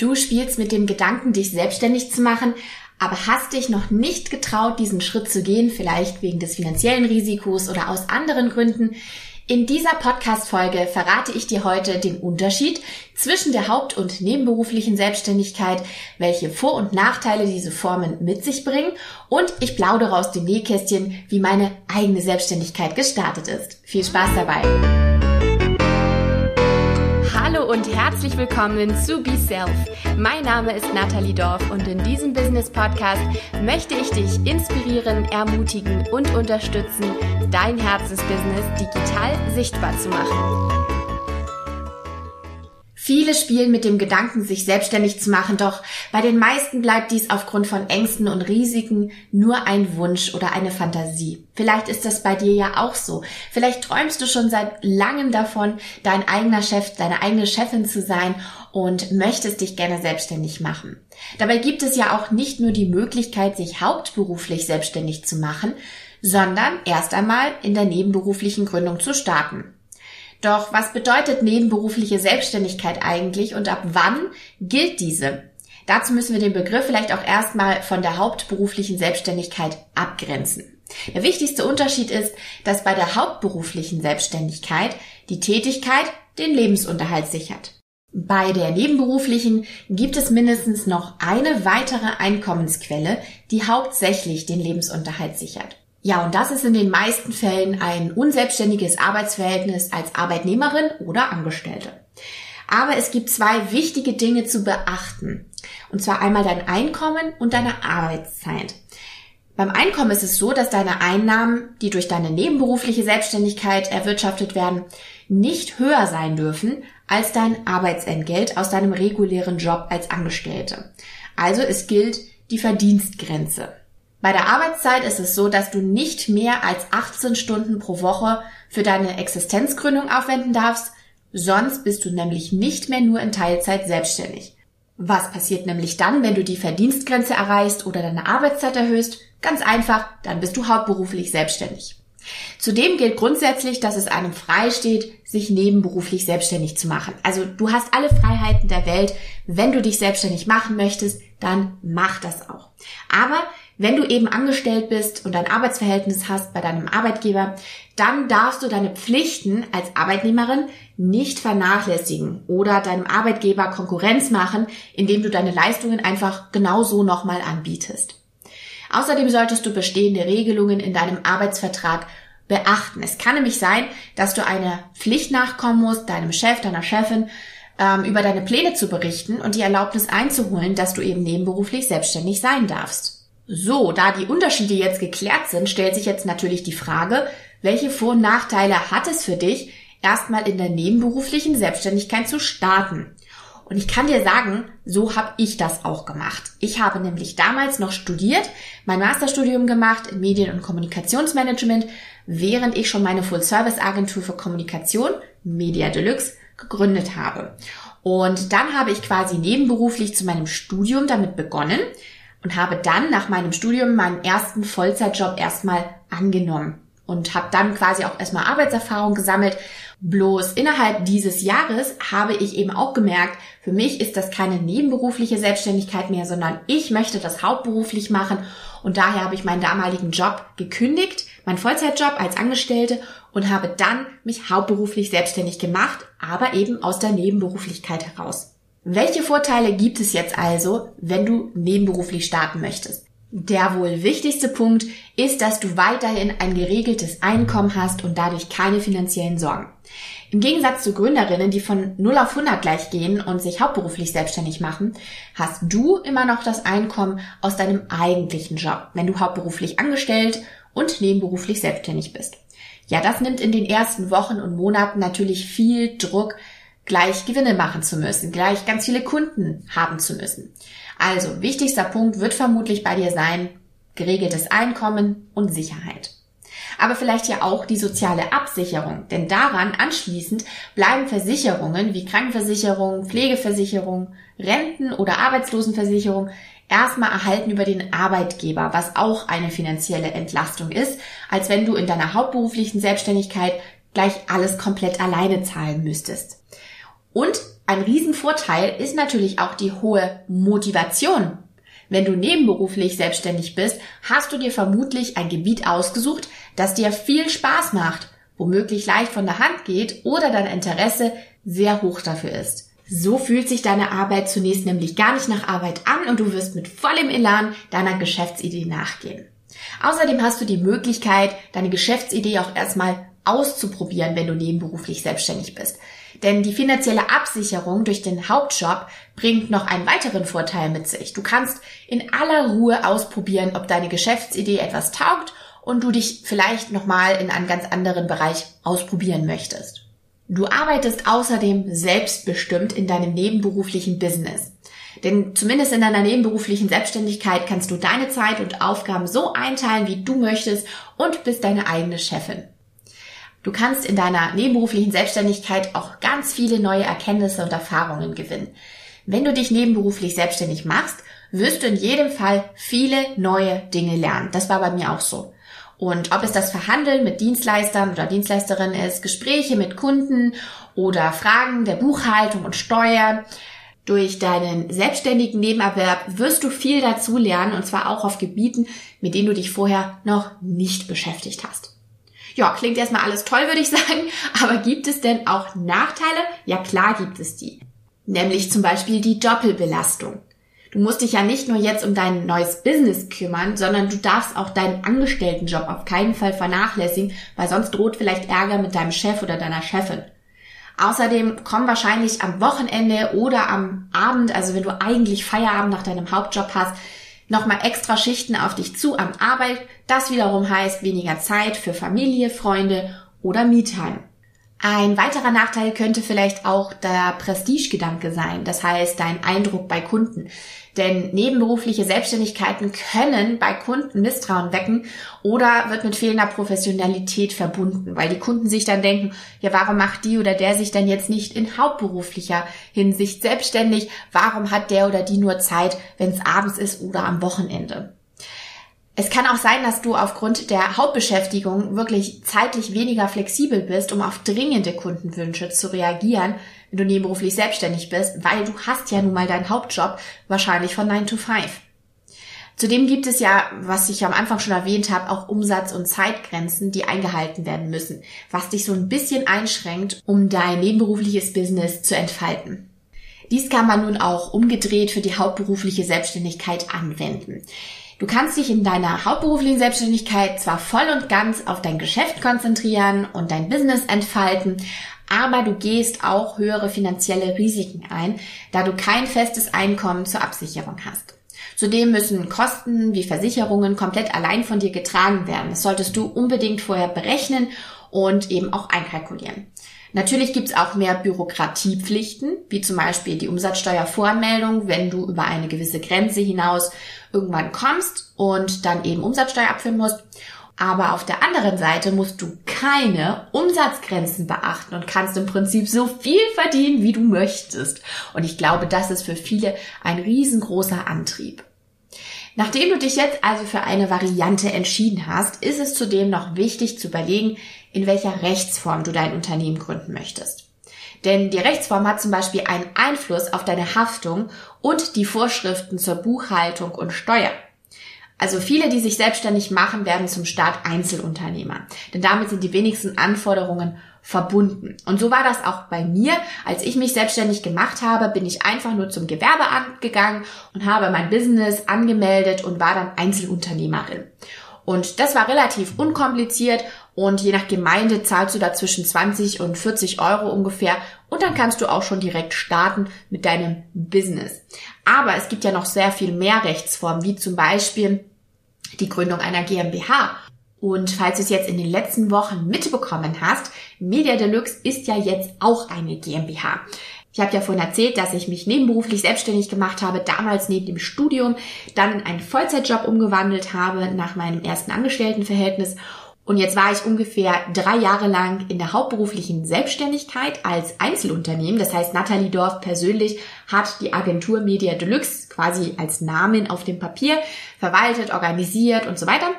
Du spielst mit dem Gedanken, dich selbstständig zu machen, aber hast dich noch nicht getraut, diesen Schritt zu gehen, vielleicht wegen des finanziellen Risikos oder aus anderen Gründen. In dieser Podcast-Folge verrate ich dir heute den Unterschied zwischen der haupt- und nebenberuflichen Selbstständigkeit, welche Vor- und Nachteile diese Formen mit sich bringen und ich plaudere aus dem Nähkästchen, wie meine eigene Selbstständigkeit gestartet ist. Viel Spaß dabei! Und herzlich willkommen zu Be Self. Mein Name ist Nathalie Dorf und in diesem Business Podcast möchte ich dich inspirieren, ermutigen und unterstützen, dein Herzensbusiness digital sichtbar zu machen. Viele spielen mit dem Gedanken, sich selbstständig zu machen, doch bei den meisten bleibt dies aufgrund von Ängsten und Risiken nur ein Wunsch oder eine Fantasie. Vielleicht ist das bei dir ja auch so. Vielleicht träumst du schon seit langem davon, dein eigener Chef, deine eigene Chefin zu sein und möchtest dich gerne selbstständig machen. Dabei gibt es ja auch nicht nur die Möglichkeit, sich hauptberuflich selbstständig zu machen, sondern erst einmal in der nebenberuflichen Gründung zu starten. Doch was bedeutet nebenberufliche Selbstständigkeit eigentlich und ab wann gilt diese? Dazu müssen wir den Begriff vielleicht auch erstmal von der hauptberuflichen Selbstständigkeit abgrenzen. Der wichtigste Unterschied ist, dass bei der hauptberuflichen Selbstständigkeit die Tätigkeit den Lebensunterhalt sichert. Bei der nebenberuflichen gibt es mindestens noch eine weitere Einkommensquelle, die hauptsächlich den Lebensunterhalt sichert. Ja, und das ist in den meisten Fällen ein unselbstständiges Arbeitsverhältnis als Arbeitnehmerin oder Angestellte. Aber es gibt zwei wichtige Dinge zu beachten. Und zwar einmal dein Einkommen und deine Arbeitszeit. Beim Einkommen ist es so, dass deine Einnahmen, die durch deine nebenberufliche Selbstständigkeit erwirtschaftet werden, nicht höher sein dürfen als dein Arbeitsentgelt aus deinem regulären Job als Angestellte. Also es gilt die Verdienstgrenze. Bei der Arbeitszeit ist es so, dass du nicht mehr als 18 Stunden pro Woche für deine Existenzgründung aufwenden darfst, sonst bist du nämlich nicht mehr nur in Teilzeit selbstständig. Was passiert nämlich dann, wenn du die Verdienstgrenze erreichst oder deine Arbeitszeit erhöhst? Ganz einfach, dann bist du hauptberuflich selbstständig. Zudem gilt grundsätzlich, dass es einem frei steht, sich nebenberuflich selbstständig zu machen. Also du hast alle Freiheiten der Welt. Wenn du dich selbstständig machen möchtest, dann mach das auch. Aber wenn du eben angestellt bist und ein Arbeitsverhältnis hast bei deinem Arbeitgeber, dann darfst du deine Pflichten als Arbeitnehmerin nicht vernachlässigen oder deinem Arbeitgeber Konkurrenz machen, indem du deine Leistungen einfach genauso nochmal anbietest. Außerdem solltest du bestehende Regelungen in deinem Arbeitsvertrag beachten. Es kann nämlich sein, dass du eine Pflicht nachkommen musst, deinem Chef, deiner Chefin, ähm, über deine Pläne zu berichten und die Erlaubnis einzuholen, dass du eben nebenberuflich selbstständig sein darfst. So, da die Unterschiede jetzt geklärt sind, stellt sich jetzt natürlich die Frage, welche Vor- und Nachteile hat es für dich, erstmal in der nebenberuflichen Selbstständigkeit zu starten? Und ich kann dir sagen, so habe ich das auch gemacht. Ich habe nämlich damals noch studiert, mein Masterstudium gemacht in Medien- und Kommunikationsmanagement, während ich schon meine Full-Service-Agentur für Kommunikation, Media Deluxe, gegründet habe. Und dann habe ich quasi nebenberuflich zu meinem Studium damit begonnen, und habe dann nach meinem Studium meinen ersten Vollzeitjob erstmal angenommen und habe dann quasi auch erstmal Arbeitserfahrung gesammelt. Bloß innerhalb dieses Jahres habe ich eben auch gemerkt, für mich ist das keine nebenberufliche Selbstständigkeit mehr, sondern ich möchte das hauptberuflich machen und daher habe ich meinen damaligen Job gekündigt, meinen Vollzeitjob als Angestellte und habe dann mich hauptberuflich selbstständig gemacht, aber eben aus der Nebenberuflichkeit heraus. Welche Vorteile gibt es jetzt also, wenn du nebenberuflich starten möchtest? Der wohl wichtigste Punkt ist, dass du weiterhin ein geregeltes Einkommen hast und dadurch keine finanziellen Sorgen. Im Gegensatz zu Gründerinnen, die von 0 auf 100 gleich gehen und sich hauptberuflich selbstständig machen, hast du immer noch das Einkommen aus deinem eigentlichen Job, wenn du hauptberuflich angestellt und nebenberuflich selbstständig bist. Ja, das nimmt in den ersten Wochen und Monaten natürlich viel Druck gleich Gewinne machen zu müssen, gleich ganz viele Kunden haben zu müssen. Also, wichtigster Punkt wird vermutlich bei dir sein, geregeltes Einkommen und Sicherheit. Aber vielleicht ja auch die soziale Absicherung, denn daran anschließend bleiben Versicherungen wie Krankenversicherung, Pflegeversicherung, Renten- oder Arbeitslosenversicherung erstmal erhalten über den Arbeitgeber, was auch eine finanzielle Entlastung ist, als wenn du in deiner hauptberuflichen Selbstständigkeit gleich alles komplett alleine zahlen müsstest. Und ein Riesenvorteil ist natürlich auch die hohe Motivation. Wenn du nebenberuflich selbstständig bist, hast du dir vermutlich ein Gebiet ausgesucht, das dir viel Spaß macht, womöglich leicht von der Hand geht oder dein Interesse sehr hoch dafür ist. So fühlt sich deine Arbeit zunächst nämlich gar nicht nach Arbeit an und du wirst mit vollem Elan deiner Geschäftsidee nachgehen. Außerdem hast du die Möglichkeit, deine Geschäftsidee auch erstmal auszuprobieren, wenn du nebenberuflich selbstständig bist. Denn die finanzielle Absicherung durch den Hauptjob bringt noch einen weiteren Vorteil mit sich. Du kannst in aller Ruhe ausprobieren, ob deine Geschäftsidee etwas taugt und du dich vielleicht nochmal in einen ganz anderen Bereich ausprobieren möchtest. Du arbeitest außerdem selbstbestimmt in deinem nebenberuflichen Business. Denn zumindest in deiner nebenberuflichen Selbstständigkeit kannst du deine Zeit und Aufgaben so einteilen, wie du möchtest und bist deine eigene Chefin. Du kannst in deiner nebenberuflichen Selbstständigkeit auch ganz viele neue Erkenntnisse und Erfahrungen gewinnen. Wenn du dich nebenberuflich selbstständig machst, wirst du in jedem Fall viele neue Dinge lernen. Das war bei mir auch so. Und ob es das Verhandeln mit Dienstleistern oder Dienstleisterinnen ist, Gespräche mit Kunden oder Fragen der Buchhaltung und Steuer, durch deinen selbstständigen Nebenerwerb wirst du viel dazu lernen und zwar auch auf Gebieten, mit denen du dich vorher noch nicht beschäftigt hast. Ja, klingt erstmal alles toll, würde ich sagen, aber gibt es denn auch Nachteile? Ja, klar gibt es die. Nämlich zum Beispiel die Doppelbelastung. Du musst dich ja nicht nur jetzt um dein neues Business kümmern, sondern du darfst auch deinen Angestelltenjob auf keinen Fall vernachlässigen, weil sonst droht vielleicht Ärger mit deinem Chef oder deiner Chefin. Außerdem kommen wahrscheinlich am Wochenende oder am Abend, also wenn du eigentlich Feierabend nach deinem Hauptjob hast, nochmal extra Schichten auf dich zu an Arbeit. Das wiederum heißt weniger Zeit für Familie, Freunde oder Me-Time. Ein weiterer Nachteil könnte vielleicht auch der Prestigegedanke sein, das heißt dein Eindruck bei Kunden. Denn nebenberufliche Selbstständigkeiten können bei Kunden Misstrauen wecken oder wird mit fehlender Professionalität verbunden, weil die Kunden sich dann denken, ja, warum macht die oder der sich dann jetzt nicht in hauptberuflicher Hinsicht selbstständig? Warum hat der oder die nur Zeit, wenn es abends ist oder am Wochenende? Es kann auch sein, dass du aufgrund der Hauptbeschäftigung wirklich zeitlich weniger flexibel bist, um auf dringende Kundenwünsche zu reagieren, wenn du nebenberuflich selbstständig bist, weil du hast ja nun mal deinen Hauptjob wahrscheinlich von 9 to 5. Zudem gibt es ja, was ich am Anfang schon erwähnt habe, auch Umsatz- und Zeitgrenzen, die eingehalten werden müssen, was dich so ein bisschen einschränkt, um dein nebenberufliches Business zu entfalten. Dies kann man nun auch umgedreht für die hauptberufliche Selbstständigkeit anwenden. Du kannst dich in deiner hauptberuflichen Selbstständigkeit zwar voll und ganz auf dein Geschäft konzentrieren und dein Business entfalten, aber du gehst auch höhere finanzielle Risiken ein, da du kein festes Einkommen zur Absicherung hast. Zudem müssen Kosten wie Versicherungen komplett allein von dir getragen werden. Das solltest du unbedingt vorher berechnen und eben auch einkalkulieren. Natürlich gibt's auch mehr Bürokratiepflichten, wie zum Beispiel die Umsatzsteuervoranmeldung, wenn du über eine gewisse Grenze hinaus irgendwann kommst und dann eben Umsatzsteuer abführen musst. Aber auf der anderen Seite musst du keine Umsatzgrenzen beachten und kannst im Prinzip so viel verdienen, wie du möchtest. Und ich glaube, das ist für viele ein riesengroßer Antrieb. Nachdem du dich jetzt also für eine Variante entschieden hast, ist es zudem noch wichtig zu überlegen, in welcher Rechtsform du dein Unternehmen gründen möchtest. Denn die Rechtsform hat zum Beispiel einen Einfluss auf deine Haftung und die Vorschriften zur Buchhaltung und Steuer. Also viele, die sich selbstständig machen, werden zum Start Einzelunternehmer. Denn damit sind die wenigsten Anforderungen verbunden. Und so war das auch bei mir. Als ich mich selbstständig gemacht habe, bin ich einfach nur zum Gewerbeamt gegangen und habe mein Business angemeldet und war dann Einzelunternehmerin. Und das war relativ unkompliziert und je nach Gemeinde zahlst du da zwischen 20 und 40 Euro ungefähr und dann kannst du auch schon direkt starten mit deinem Business. Aber es gibt ja noch sehr viel mehr Rechtsformen, wie zum Beispiel die Gründung einer GmbH. Und falls du es jetzt in den letzten Wochen mitbekommen hast, Media Deluxe ist ja jetzt auch eine GmbH. Ich habe ja vorhin erzählt, dass ich mich nebenberuflich selbstständig gemacht habe, damals neben dem Studium, dann in einen Vollzeitjob umgewandelt habe nach meinem ersten Angestelltenverhältnis. Und jetzt war ich ungefähr drei Jahre lang in der hauptberuflichen Selbstständigkeit als Einzelunternehmen. Das heißt, Nathalie Dorf persönlich hat die Agentur Media Deluxe quasi als Namen auf dem Papier verwaltet, organisiert und so weiter.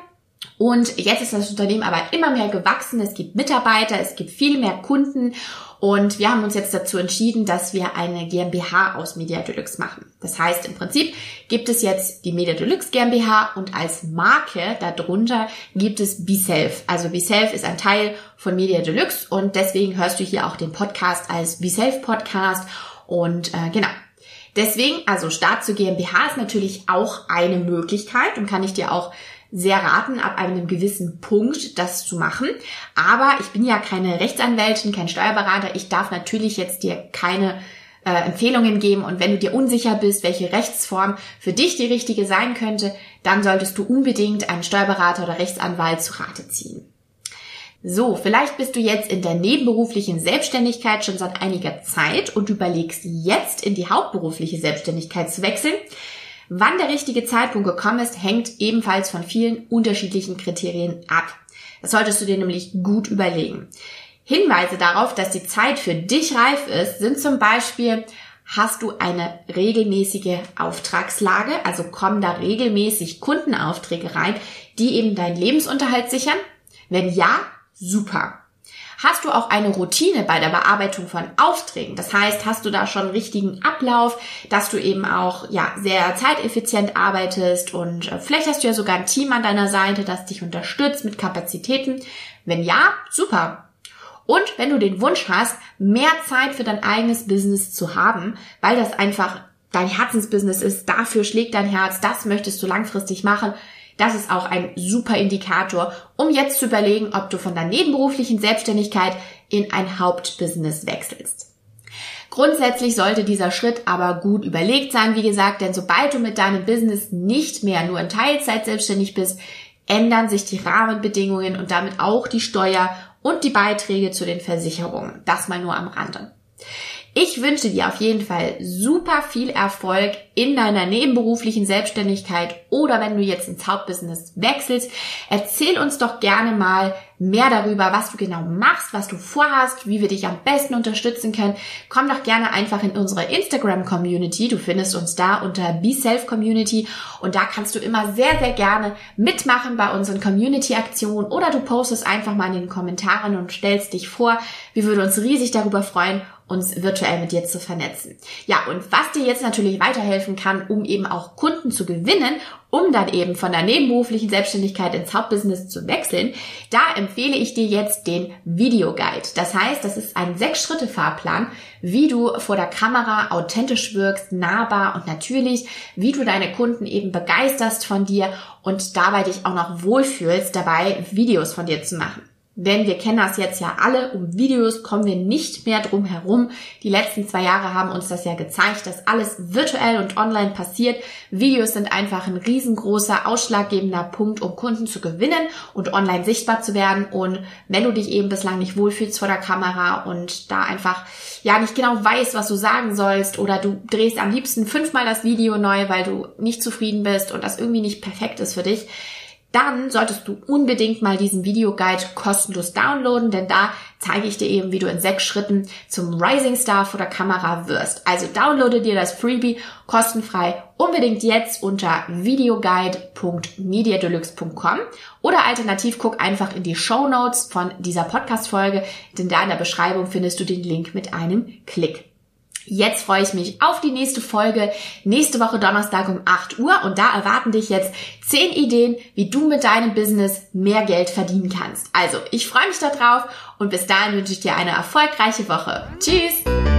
Und jetzt ist das Unternehmen aber immer mehr gewachsen. Es gibt Mitarbeiter, es gibt viel mehr Kunden Und wir haben uns jetzt dazu entschieden, dass wir eine GmbH aus Media Deluxe machen. Das heißt, im Prinzip gibt es jetzt die Media Deluxe GmbH und als Marke darunter gibt es BeSelf. Also BeSelf ist ein Teil von Media Deluxe und deswegen hörst du hier auch den Podcast als BeSelf Podcast und äh, genau. Deswegen, also Start zur GmbH ist natürlich auch eine Möglichkeit und kann ich dir auch sehr raten, ab einem gewissen Punkt das zu machen. Aber ich bin ja keine Rechtsanwältin, kein Steuerberater. Ich darf natürlich jetzt dir keine äh, Empfehlungen geben. Und wenn du dir unsicher bist, welche Rechtsform für dich die richtige sein könnte, dann solltest du unbedingt einen Steuerberater oder Rechtsanwalt zu Rate ziehen. So, vielleicht bist du jetzt in der nebenberuflichen Selbstständigkeit schon seit einiger Zeit und überlegst jetzt in die hauptberufliche Selbstständigkeit zu wechseln. Wann der richtige Zeitpunkt gekommen ist, hängt ebenfalls von vielen unterschiedlichen Kriterien ab. Das solltest du dir nämlich gut überlegen. Hinweise darauf, dass die Zeit für dich reif ist, sind zum Beispiel, hast du eine regelmäßige Auftragslage, also kommen da regelmäßig Kundenaufträge rein, die eben deinen Lebensunterhalt sichern? Wenn ja, super. Hast du auch eine Routine bei der Bearbeitung von Aufträgen? Das heißt, hast du da schon einen richtigen Ablauf, dass du eben auch ja sehr zeiteffizient arbeitest und äh, vielleicht hast du ja sogar ein Team an deiner Seite, das dich unterstützt mit Kapazitäten. Wenn ja, super. Und wenn du den Wunsch hast, mehr Zeit für dein eigenes Business zu haben, weil das einfach dein Herzensbusiness ist, dafür schlägt dein Herz, das möchtest du langfristig machen, das ist auch ein super Indikator, um jetzt zu überlegen, ob du von der nebenberuflichen Selbstständigkeit in ein Hauptbusiness wechselst. Grundsätzlich sollte dieser Schritt aber gut überlegt sein, wie gesagt, denn sobald du mit deinem Business nicht mehr nur in Teilzeit selbstständig bist, ändern sich die Rahmenbedingungen und damit auch die Steuer und die Beiträge zu den Versicherungen. Das mal nur am Rande. Ich wünsche dir auf jeden Fall super viel Erfolg in deiner nebenberuflichen Selbstständigkeit oder wenn du jetzt ins Hauptbusiness wechselst. Erzähl uns doch gerne mal mehr darüber, was du genau machst, was du vorhast, wie wir dich am besten unterstützen können. Komm doch gerne einfach in unsere Instagram Community. Du findest uns da unter Be Self Community und da kannst du immer sehr, sehr gerne mitmachen bei unseren Community Aktionen oder du postest einfach mal in den Kommentaren und stellst dich vor. Wir würden uns riesig darüber freuen uns virtuell mit dir zu vernetzen. Ja, und was dir jetzt natürlich weiterhelfen kann, um eben auch Kunden zu gewinnen, um dann eben von der nebenberuflichen Selbstständigkeit ins Hauptbusiness zu wechseln, da empfehle ich dir jetzt den Videoguide. Das heißt, das ist ein Sechs-Schritte-Fahrplan, wie du vor der Kamera authentisch wirkst, nahbar und natürlich, wie du deine Kunden eben begeisterst von dir und dabei dich auch noch wohlfühlst, dabei Videos von dir zu machen. Denn wir kennen das jetzt ja alle, um Videos kommen wir nicht mehr drum herum. Die letzten zwei Jahre haben uns das ja gezeigt, dass alles virtuell und online passiert. Videos sind einfach ein riesengroßer, ausschlaggebender Punkt, um Kunden zu gewinnen und online sichtbar zu werden. Und wenn du dich eben bislang nicht wohlfühlst vor der Kamera und da einfach ja nicht genau weißt, was du sagen sollst oder du drehst am liebsten fünfmal das Video neu, weil du nicht zufrieden bist und das irgendwie nicht perfekt ist für dich, dann solltest du unbedingt mal diesen Videoguide kostenlos downloaden, denn da zeige ich dir eben, wie du in sechs Schritten zum Rising Star vor der Kamera wirst. Also downloade dir das Freebie kostenfrei unbedingt jetzt unter videoguide.mediadeluxe.com oder alternativ guck einfach in die Show Notes von dieser Podcast Folge, denn da in der Beschreibung findest du den Link mit einem Klick. Jetzt freue ich mich auf die nächste Folge, nächste Woche Donnerstag um 8 Uhr und da erwarten dich jetzt 10 Ideen, wie du mit deinem Business mehr Geld verdienen kannst. Also, ich freue mich darauf und bis dahin wünsche ich dir eine erfolgreiche Woche. Tschüss!